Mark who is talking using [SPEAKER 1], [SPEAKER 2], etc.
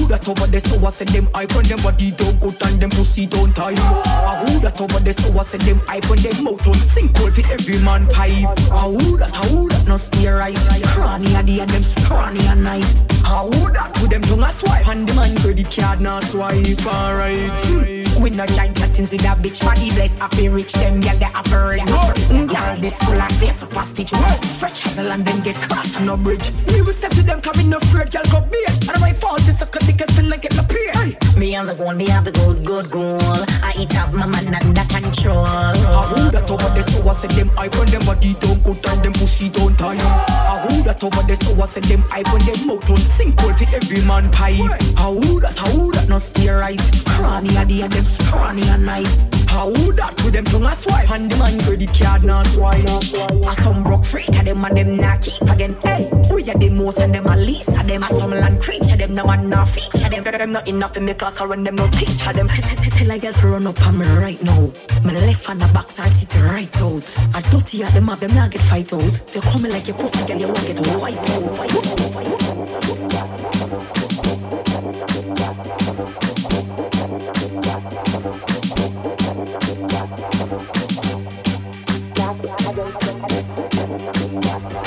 [SPEAKER 1] who that over there so I said them hype on them body don't good and them pussy don't tie. I who that over there so I said them hype on them mouth on sink cold for every man pipe. I who that, I who that no stay right. Cranny a day and them scrawny a night. I who that with them tongue a swipe and the man credit card now swipe alright. Hmm. We no giant things with a bitch body bless. I feel rich them girl they have a ring. Hmm, girl this full of face up a stitch. Fresh hustle and then get cross on no bridge. Me will step to them coming no afraid girl go beat. Suck a dick feel like it no pay. Hey.
[SPEAKER 2] Me have the goal, me have the good, good goal. I eat up my man under control.
[SPEAKER 1] I who that over there so I said them hype on them body don't good and them pussy don't die. I who that over there so I said them hype on them mouth on sink cold for every man pipe. I who that, I who that no stay right. Cranny a day and them scrawny a night. I who that with them tongue a swipe and the man credit card now swipe. I some bruk freak and them and them not keep again. Hey, we are the most and them a Lisa, them a some land creature, them no man no feature, them them not enough in me class or when them no teacher, them tell a girl to run up on me right now. My left hand a box I teeth right out. I dirty at them have them not get fight out. They come like your pussy girl, you won't get wiped out. Thank.